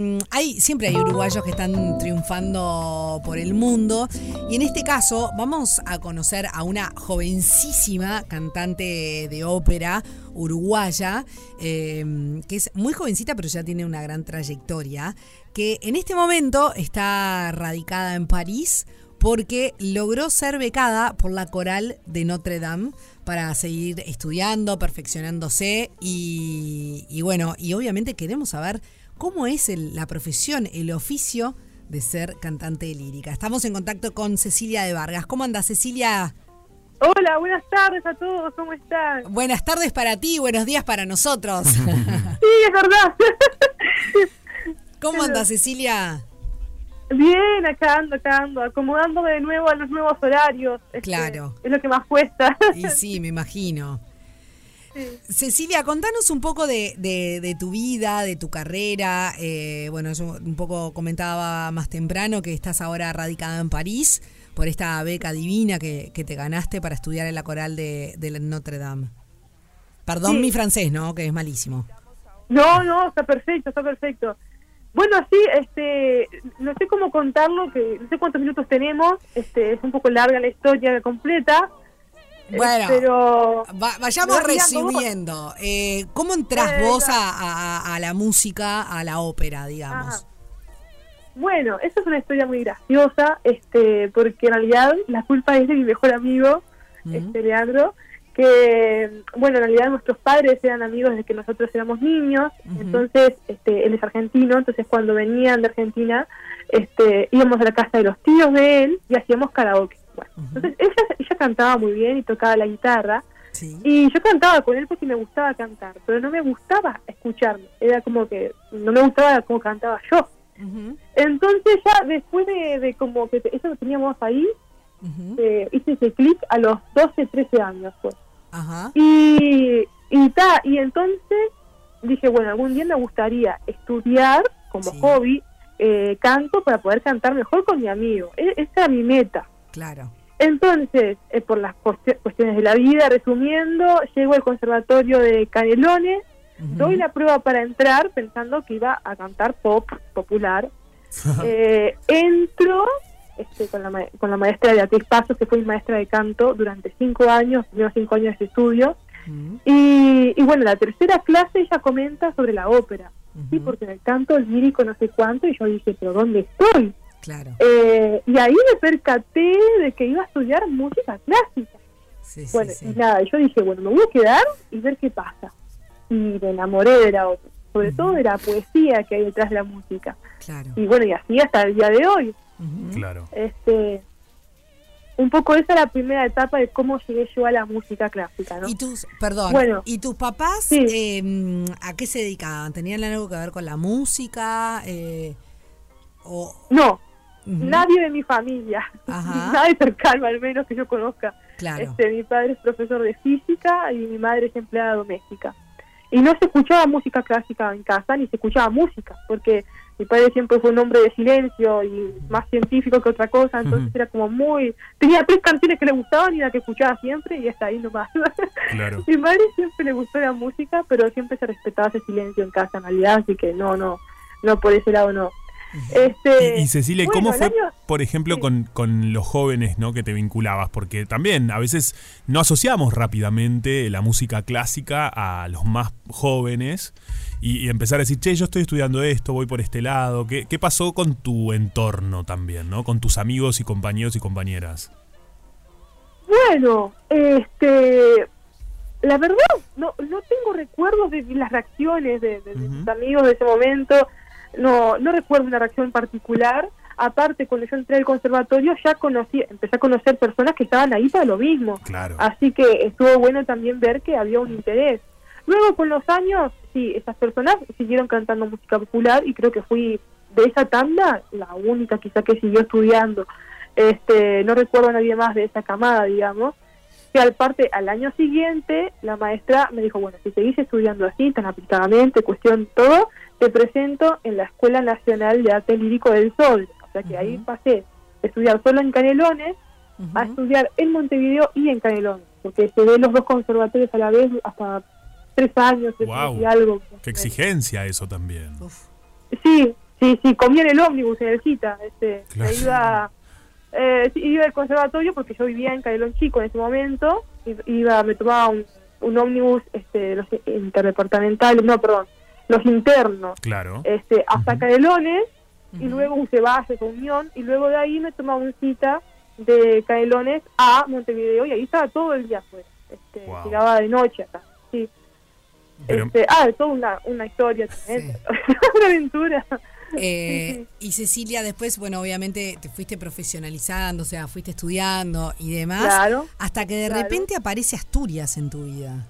Mm, Hay, siempre hay uruguayos que están triunfando por el mundo. Y en este caso vamos a conocer a una jovencísima cantante de ópera uruguaya eh, que es muy jovencita pero ya tiene una gran trayectoria que en este momento está radicada en París porque logró ser becada por la coral de Notre Dame para seguir estudiando, perfeccionándose y, y bueno, y obviamente queremos saber cómo es el- la profesión, el oficio de ser cantante lírica. Estamos en contacto con Cecilia de Vargas. ¿Cómo anda Cecilia? Hola, buenas tardes a todos, ¿cómo están? Buenas tardes para ti, buenos días para nosotros. Sí, es verdad. ¿Cómo anda Cecilia? Bien, acá ando, acá ando, acomodándome de nuevo a los nuevos horarios. Este, Claro. Es lo que más cuesta. Y sí, me imagino. Sí. Cecilia, contanos un poco de, de- de tu vida, de tu carrera. Eh, bueno, yo un poco comentaba más temprano que estás ahora radicada en París por esta beca divina que, que te ganaste para estudiar en la coral de, Notre Dame. Perdón Sí. mi francés, ¿no? Que es malísimo. No, no, está perfecto, está perfecto. Bueno, sí, este, no sé cómo contarlo, que no sé cuántos minutos tenemos, este, es un poco larga la historia completa. Bueno, pero Va- vayamos mira, resumiendo. Eh, ¿Cómo entras vos a, a- a la música, a la ópera, digamos? Ajá. Bueno, esa es una historia muy graciosa, este, porque en realidad la culpa es de mi mejor amigo, Ujú. este Leandro, que bueno, en realidad nuestros padres eran amigos desde que nosotros éramos niños, entonces este, él es argentino, entonces cuando venían de Argentina, este, íbamos a la casa de los tíos de él y hacíamos karaoke. Bueno, entonces ella, ella cantaba muy bien y tocaba la guitarra, Sí. y yo cantaba con él porque me gustaba cantar, pero no me gustaba escucharme, era como que no me gustaba cómo cantaba yo. Entonces ya después de, de como que eso lo teníamos ahí, eh, hice ese clic a los 12, 13 años pues. Ajá. Y, y, ta, y entonces dije, bueno, algún día me gustaría estudiar como Sí. hobby eh, canto para poder cantar mejor con mi amigo. E- esa era mi meta. Claro. Entonces, eh, por las cuesti- cuestiones de la vida, resumiendo, llego al conservatorio de Canelones, doy la prueba para entrar pensando que iba a cantar pop popular. Eh, entro este, con, la, ma- con la maestra Beatriz Pasos, que fue mi maestra de canto durante cinco años, primeros cinco años de estudio. Y, y bueno, la tercera clase ella comenta sobre la ópera, ¿sí? ujú. porque en el canto el lírico no sé cuánto, y yo dije, pero ¿dónde estoy? Claro. Eh, y ahí me percaté de que iba a estudiar música clásica. Sí, sí, Bueno, sí. y nada, yo dije, bueno, me voy a quedar y ver qué pasa. Y me enamoré de la ópera, sobre todo de la poesía que hay detrás de la música. Claro. Y bueno, y así hasta el día de hoy. Claro. Este, un poco esa es la primera etapa de cómo llegué yo a la música clásica, ¿no? Y tus, perdón, Bueno. ¿y tus papás Sí. eh, a qué se dedicaban? ¿Tenían algo que ver con la música? Eh, o, No, Nadie de mi familia, Ajá. nadie cercano al menos que yo conozca. Claro. Este, mi padre es profesor de física y mi madre es empleada doméstica. Y no se escuchaba música clásica en casa, ni se escuchaba música, porque mi padre siempre fue un hombre de silencio y más científico que otra cosa, entonces era como muy... Tenía tres canciones que le gustaban y la que escuchaba siempre y hasta ahí nomás. Claro. mi madre siempre le gustó la música, pero siempre se respetaba ese silencio en casa en realidad, así que no, no, no por ese lado no. Este, Y, y Cecilia, bueno, ¿cómo fue, año- por ejemplo, sí. con, con los jóvenes ¿no? que te vinculabas? Porque también a veces no asociamos rápidamente la música clásica a los más jóvenes y, y empezar a decir, che, yo estoy estudiando esto, voy por este lado. ¿Qué, qué pasó con tu entorno también, ¿no? con tus amigos y compañeros y compañeras? Bueno, este, la verdad, no, no tengo recuerdos de las reacciones de, de- mis amigos de ese momento, no, no recuerdo una reacción en particular. Aparte, cuando yo entré al conservatorio ya conocí, empecé a conocer personas que estaban ahí para lo mismo. Claro. Así que estuvo bueno también ver que había un interés. Luego, con los años, sí, esas personas siguieron cantando música popular y creo que fui de esa tanda la única quizá que siguió estudiando. Este, no recuerdo a nadie más de esa camada, digamos. Que al parte, al año siguiente, la maestra me dijo, bueno, si seguís estudiando así, tan aplicadamente, cuestión todo, te presento en la Escuela Nacional de Arte Lírico del Sol. O sea que ahí pasé de estudiar solo en Canelones a estudiar en Montevideo y en Canelones, porque se ven los dos conservatorios a la vez hasta tres años, tres años y algo. Qué exigencia eso también. Uf. Sí, Sí, sí, comía en el ómnibus, en el cita. Este, Claro. me iba, eh, sí, iba al conservatorio porque yo vivía en Cailón Chico en ese momento. Iba, me tomaba un, un ómnibus, este, los interdepartamentales, no, perdón, los internos, Claro. este, hasta Ujú. Canelones y Ujú. luego un Ceballos, Unión, y luego de ahí me tomaba un cita de Canelones a Montevideo y ahí estaba todo el día afuera. Este, Wow. Llegaba de noche acá, sí. Pero- Este, ah, toda una, una historia tremenda, una aventura. Eh, y Cecilia, después, bueno, obviamente te fuiste profesionalizando, o sea, fuiste estudiando y demás, Claro, hasta que de claro. repente aparece Asturias en tu vida.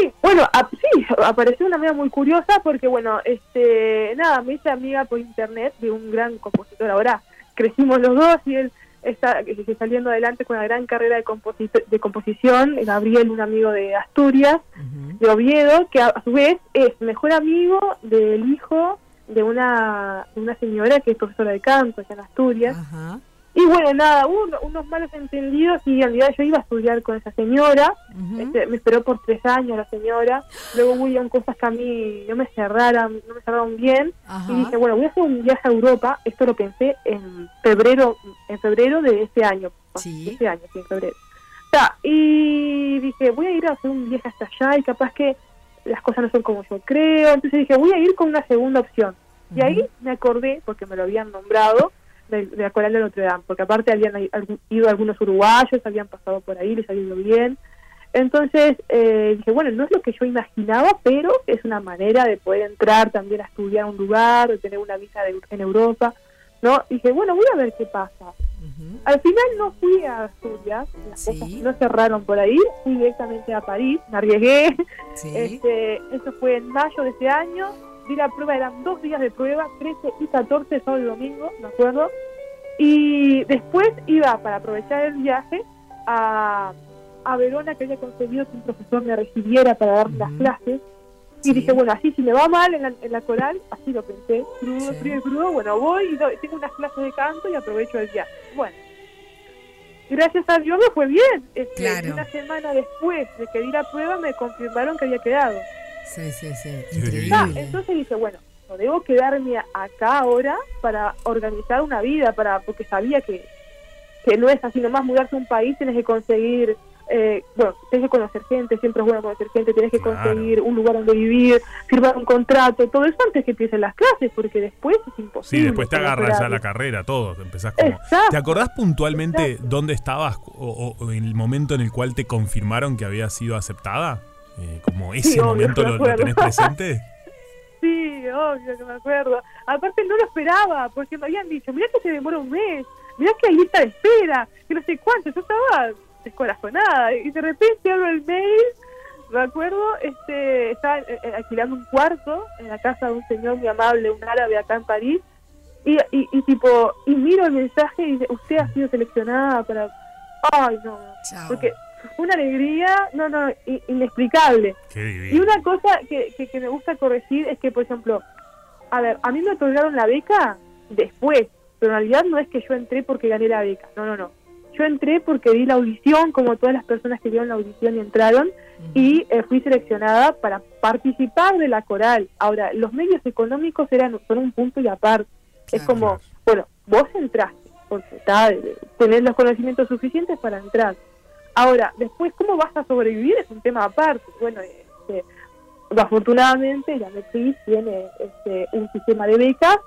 Sí, bueno, a- sí, apareció una amiga muy curiosa porque, bueno, este, nada, me hice amiga por internet de un gran compositor. Ahora crecimos los dos y él está saliendo adelante con una gran carrera de, de composición. Gabriel, un amigo de Asturias, de Oviedo, que a, a su vez es mejor amigo del hijo de una, de una señora que es profesora de canto allá en Asturias. Ajá. Y bueno, nada, hubo uno- unos malos entendidos y en realidad yo iba a estudiar con esa señora. Este, me esperó por tres años la señora. Luego hubo cosas que a mí no me cerraran, no me cerraron bien. Ajá. Y dije, bueno, voy a hacer un viaje a Europa. Esto lo pensé en febrero, en febrero de este año. Sí. Este año, sí, en febrero. O sea, y dije, voy a ir a hacer un viaje hasta allá y capaz que las cosas no son como yo creo. Entonces dije, voy a ir con una segunda opción. Y ahí me acordé, porque me lo habían nombrado, de, de la Coral de Notre Dame, porque aparte habían ido algunos uruguayos, habían pasado por ahí, les había ido bien. Entonces eh, dije, bueno, no es lo que yo imaginaba, pero es una manera de poder entrar también a estudiar un lugar, de tener una visa de- en Europa. ¿no? dije, bueno, voy a ver qué pasa. Al final no fui a Asturias, las Sí. cosas no cerraron por ahí, fui directamente a París, me arriesgué. Sí. Este, eso fue en mayo de ese año. Di la prueba, eran dos días de prueba, 13 y 14, sábado y domingo, me acuerdo. Y después iba, para aprovechar el viaje, a, a Verona, que había conseguido que un profesor me recibiera para dar las clases. Y Sí. dije, bueno, así si me va mal en la, en la coral, así lo pensé, crudo, Sí. frío y crudo, bueno, voy y doy- tengo unas clases de canto y aprovecho el viaje. Bueno, gracias a Dios me fue bien. Este, Claro. Una semana después de que di la prueba me confirmaron que había quedado. Sí, sí, sí. Increíble. Ah, entonces dije, bueno, no debo quedarme acá ahora para organizar una vida, para porque sabía que, que no es así nomás mudarse a un país, tienes que conseguir, eh, bueno, tienes que conocer gente, siempre es bueno conocer gente, tienes que Claro. conseguir un lugar donde vivir, firmar un contrato, todo eso antes que empiecen las clases, porque después es imposible. Sí, después te agarras ya la carrera, todo. Empezás como. Exacto. ¿Te acordás puntualmente dónde estabas o, o- o en el momento en el cual te confirmaron que había sido aceptada? Eh, como ese Sí, momento me lo, lo tenés presente. Sí, obvio que me acuerdo. Aparte no lo esperaba, porque me habían dicho, mirá que se demora un mes, mirá que hay lista de espera, que no sé cuánto, yo estaba descorazonada, y de repente abro el mail, me acuerdo, este, estaba eh, eh, alquilando un cuarto en la casa de un señor muy amable, un árabe acá en París, y, y, y tipo, y miro el mensaje y dice, usted ha sido seleccionada para... Ay, no, Chao. porque una alegría, no, no, i- inexplicable. Qué Y una cosa que, que, que me gusta corregir es que, por ejemplo, a ver, a mí me otorgaron la beca después, pero en realidad no es que yo entré porque gané la beca, no, no, no. Yo entré porque di la audición, como todas las personas que dieron la audición y entraron, y eh, fui seleccionada para participar de la coral. Ahora, los medios económicos eran son un punto y aparte. Es como, bueno, vos entraste, porque está, eh, tenés los conocimientos suficientes para entrar. Ahora, después, ¿cómo vas a sobrevivir? Es un tema aparte. Bueno, este, afortunadamente la Netflix tiene este, un sistema de becas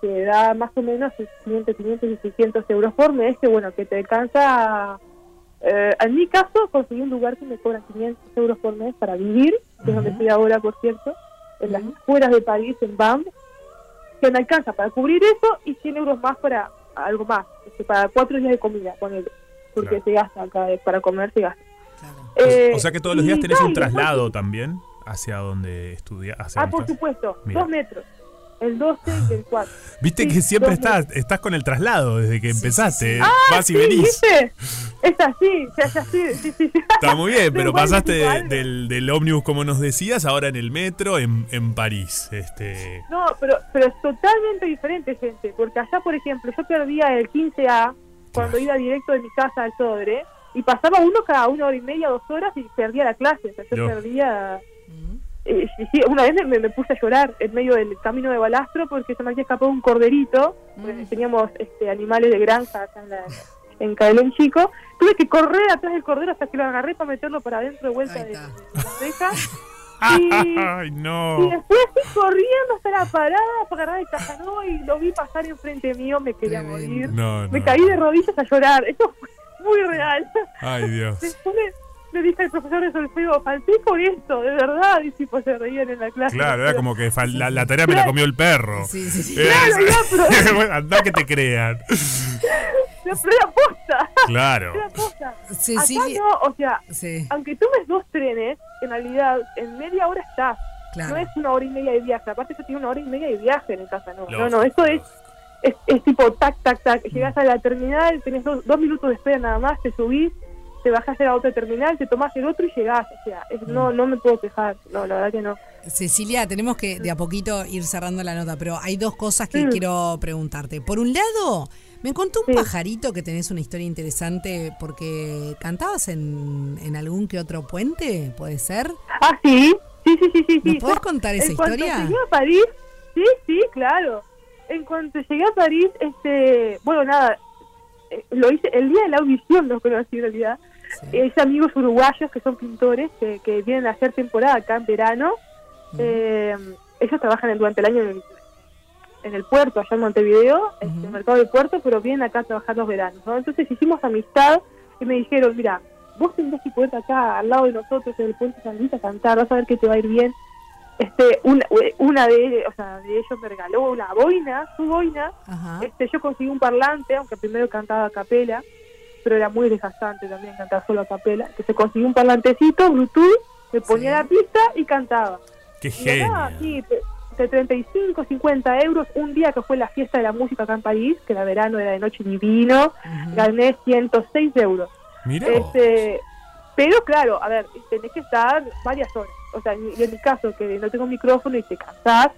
que da más o menos 500, 500 y 600 euros por mes, que bueno, que te alcanza, eh, en mi caso, conseguí un lugar que me cobran 500 euros por mes para vivir, que es donde estoy ahora, por cierto, en las afueras de París, en BAM, que me alcanza para cubrir eso y 100 euros más para algo más, este, para cuatro días de comida, ponele, porque Claro. se gasta acá, eh, para comer se gasta. Claro. Eh, o sea que todos los días tenés tal, un y después- traslado también hacia donde estudias. hacia Ah, donde por estás. supuesto, Mira. dos metros, el 12 y el 4. Viste Sí, que siempre estás, estás con el traslado desde que Sí, empezaste. sí, sí. eh, Vas y Sí, venís. ¿viste? Es así, ya, ya, sí, sí. Está muy bien, pero pasaste de- del, del ómnibus, como nos decías, ahora en el metro, en, en París. Este, No, pero, pero es totalmente diferente, gente, porque allá, por ejemplo, yo perdía el 15A cuando iba directo de mi casa al Sodre, y pasaba uno cada una hora y media, dos horas, y perdía la clase, o sea, yo Yo. perdía... Mm. eh, sí, sí, una vez me, me puse a llorar en medio del camino de balastro porque se me había escapado un corderito. porque Mm. Teníamos este, animales de granja acá en, la, en Cabelón Chico. Tuve que correr atrás del cordero hasta que lo agarré para meterlo para adentro de vuelta de, de la reja. Y- Ay, Y no. después así corriendo hasta la parada para agarrar el cajanó y lo vi pasar enfrente mío, me quería Tremendo. morir. No, Me no. caí de rodillas a llorar. Esto fue muy real. Ay, Dios. Después le, le dije al profesor de solfeo, falté por esto, de verdad. Y tipo se reían en la clase. Claro, era como que fal- la, la tarea me la comió el perro. Sí, sí, sí. Eh, Claro, no, bueno, Andá que te crean. No, pero era posta. Claro. Era posta. Cecilia. Acá no, o sea, Sí, aunque tomes dos trenes, en realidad en media hora estás. No claro. es una hora y media de viaje. Aparte, yo tengo una hora y media de viaje en casa. No, no, Lógico, no. Esto es, es, es tipo tac, tac, tac. Llegás a la terminal, tenés dos, dos minutos de espera nada más, te subís, te bajás a la otra terminal, te tomás el otro y llegás. O sea, es- no, no me puedo quejar. No, la verdad que no. Cecilia, tenemos que de a poquito ir cerrando la nota, pero hay dos cosas que Mm. quiero preguntarte. Por un lado, me contó un Sí. pajarito que tenés una historia interesante porque cantabas en, en algún que otro puente, ¿puede ser? Ah, sí. Sí, sí, sí, sí. ¿Nos sí. podés contar esa en cuanto historia? llegué a París, sí, sí, claro. En cuanto llegué a París, este, bueno, nada, eh, lo hice el día de la audición, los conocí en realidad. Sí. Es amigos uruguayos que son pintores que, que vienen a hacer temporada acá en verano. Eh, ellos trabajan durante el año en el, en el puerto, allá en Montevideo, este, en el mercado del puerto, pero vienen acá a trabajar los veranos. ¿no? Entonces hicimos amistad y me dijeron, mira, vos tendrás que poder acá al lado de nosotros en el puente San Luis a cantar, vas a ver que te va a ir bien. Este, una, una de, o sea, de ellos me regaló una boina, su boina, Ajá. este, yo conseguí un parlante, aunque primero cantaba a capela, pero era muy desgastante también cantar solo a capela. Entonces conseguí un parlantecito, Bluetooth, me ponía Sí. la pista y cantaba. Qué Y ganaba genio. De 35, 50 euros, un día que fue la fiesta de la música acá en París, que era verano, era de noche divino, Ujú. gané 106 euros. Vos. Este, pero claro, a ver, tenés que estar varias horas. O sea, y en mi caso, que no tengo micrófono y te cansás,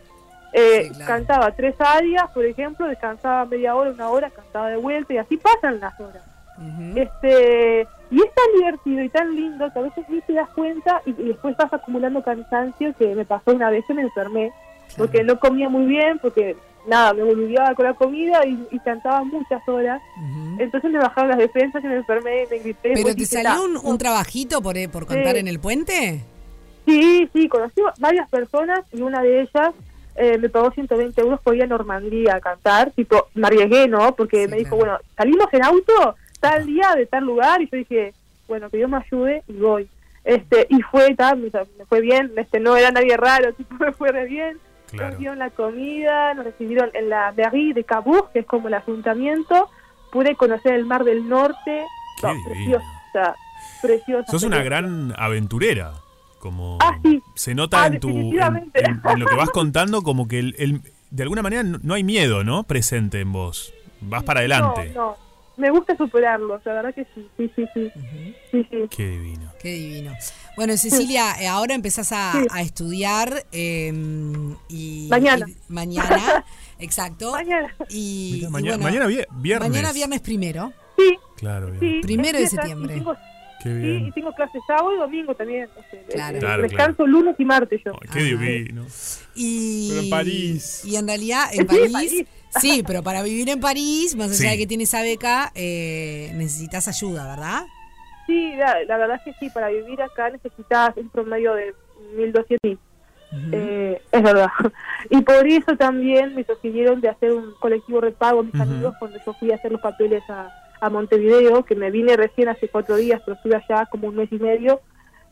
eh, Sí, claro. cantaba tres áreas, por ejemplo, descansaba media hora, una hora, cantaba de vuelta y así pasan las horas. Este, y es tan divertido y tan lindo que a veces ni te das cuenta y, y después vas acumulando cansancio que me pasó una vez que me enfermé porque no comía muy bien, porque nada, me volvía con la comida y, y cantaba muchas horas. Entonces me bajaron las defensas y me enfermé y me grité. ¿Pero después te salió "Ta, un, no". un trabajito por, eh, por cantar Sí. en el puente? Sí, sí, conocí varias personas y una de ellas eh, me pagó 120 euros por ir a Normandía a cantar. Tipo, me arriesgué, ¿no? Porque Sí, me dijo, claro. bueno, salimos en auto tal día de tal lugar y yo dije, bueno, que Dios me ayude y voy. Este, y fue, tal, me me fue bien, este no era nadie raro, tipo, me fue re bien. Claro. Nos dieron la comida, nos recibieron en la mairie de Cabourg, que es como el ayuntamiento. Pude conocer el Mar del Norte. No, preciosa, preciosa. Sos una gran aventurera. Como Ah, sí. se nota Ah, en tu en, definitivamente. en- en lo que vas contando como que el, el- de alguna manera no, no hay miedo, ¿no? Presente en vos. Vas para adelante. No, no. Me gusta superarlo, la verdad que sí, sí, sí, sí. Ujú. sí, sí. Qué divino. Qué divino. Bueno, Cecilia, eh, ahora empezás a, Sí. a estudiar eh, y... Mañana. y- mañana, exacto. Mañana. Y, Mirá, y mañana, bueno, mañana vie- viernes. mañana viernes primero. Sí, Claro, bien. sí. Primero de septiembre. y tengo- Qué sí, bien. y tengo clases sábado y domingo también. o sea, Claro. eh, Claro, descanso lunes y martes yo. Ay, qué Ajá. divino. Y, Pero en París. Y en realidad en Sí, París, París. Sí, pero para vivir en París, más allá Sí. de que tienes esa beca, eh, necesitas ayuda, ¿verdad? Sí, la, la verdad es que sí, para vivir acá necesitas un promedio de 1.200 eh, es verdad. Y por eso también me sugirieron de hacer un colectivo repago a mis amigos cuando yo fui a hacer los papeles a, a Montevideo, que me vine recién hace cuatro días, pero estuve allá como un mes y medio.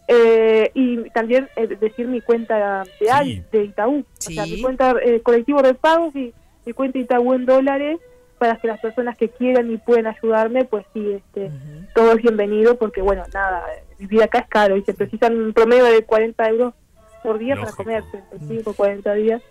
Eh, y también eh, decir mi cuenta de, Al- Sí. de Itaú, o sea, Sí. mi cuenta eh, colectivo repagos y mi cuenta Itaú en dólares para que las personas que quieran y pueden ayudarme, pues sí, este, todo es bienvenido porque, bueno, nada, vivir acá es caro y se precisan un promedio de 40 euros por día Lógico. para comer, 35, 40 días,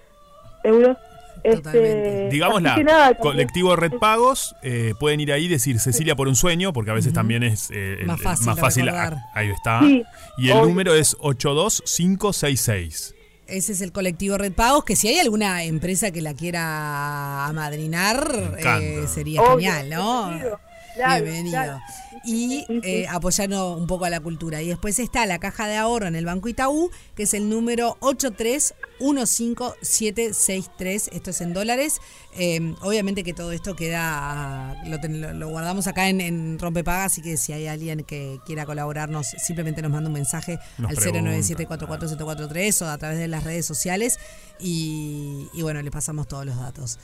euros. Este, nada, también- colectivo Red Pagos, eh, pueden ir ahí y decir Cecilia por un sueño, porque a veces también es eh, Más el- fácil más ah, ahí está. Sí, y el obvio. número es 82566. Ese es el colectivo Red Pagos, que si hay alguna empresa que la quiera amadrinar, eh, sería obvio, genial, ¿no? Bienvenido. Claro, Bienvenido. claro. Y eh, apoyando un poco a la cultura. Y después está la caja de ahorro en el Banco Itaú, que es el número 8315763. Esto es en dólares. Eh, obviamente que todo esto queda, lo, ten- lo- lo guardamos acá en, en Rompepaga, así que si hay alguien que quiera colaborarnos, simplemente nos manda un mensaje Nos al pregunta, 09744 o a través de las redes sociales. Y, y bueno, le pasamos todos los datos.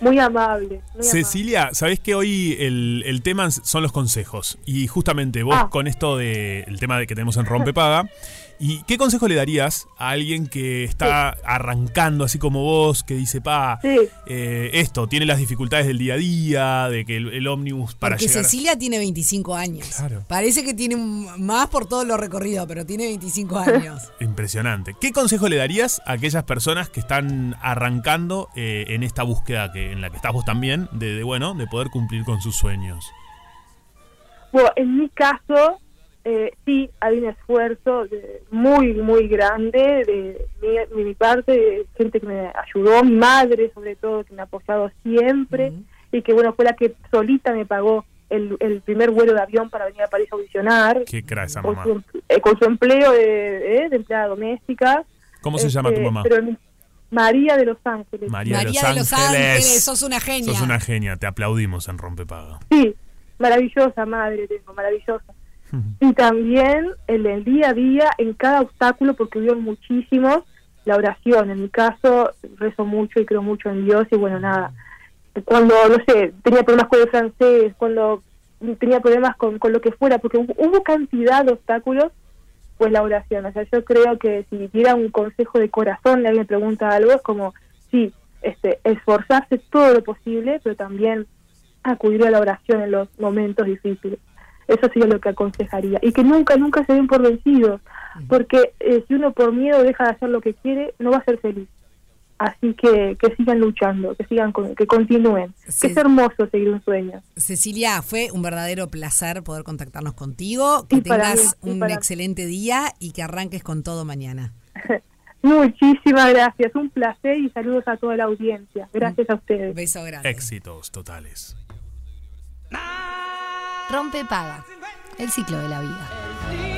Muy amable. muy amable. Cecilia, sabés que hoy el, el tema son los consejos. Y justamente vos Ah. con esto del el tema de que tenemos en Rompepaga. ¿Y qué consejo le darías a alguien que está arrancando así como vos, que dice, pa, Sí. eh, esto, tiene las dificultades del día a día, de que el, el ómnibus para Porque llegar... Cecilia tiene 25 años. Claro. Parece que tiene más por todo lo recorrido, pero tiene 25 años. Impresionante. ¿Qué consejo le darías a aquellas personas que están arrancando eh, en esta búsqueda que, en la que estás vos también, de, de, bueno, de poder cumplir con sus sueños? Bueno, en mi caso, eh, sí hay un esfuerzo de- muy, muy grande de mi, de mi parte, de gente que me ayudó, mi madre sobre todo, que me ha apoyado siempre y que bueno, fue la que solita me pagó el, el primer vuelo de avión para venir a París a audicionar. Qué cra esa Con mamá. su, eh, con su empleo de, eh, de empleada doméstica. ¿Cómo se llama tu Este, mamá? pero en- María de los Ángeles. María, María de de Los Los Ángeles. Ángeles, sos una genia. Sos una genia, te aplaudimos en Rompepaga. Sí, maravillosa madre tengo, maravillosa. Y también en el día a día, en cada obstáculo, porque hubo muchísimos, la oración. En mi caso, rezo mucho y creo mucho en Dios y bueno, nada. Cuando, no sé, tenía problemas con el francés, cuando tenía problemas con, con lo que fuera, porque hubo, cantidad de obstáculos, pues la oración. O sea, yo creo que si diera un consejo de corazón, alguien pregunta algo, es como, sí, este, esforzarse todo lo posible, pero también acudir a la oración en los momentos difíciles. Eso sería lo que aconsejaría. Y que nunca, nunca se den por vencidos, porque eh, si uno por miedo deja de hacer lo que quiere, no va a ser feliz. Así que que sigan luchando, que sigan, con- que continúen. Que es hermoso seguir un sueño. Cecilia, fue un verdadero placer poder contactarnos contigo. Que Sí, tengas mí, sí, un mí. excelente día y que arranques con todo mañana. Muchísimas gracias, un placer y saludos a toda la audiencia. Gracias a ustedes. Beso grande. Éxitos totales. Rompe paga. El ciclo de la vida.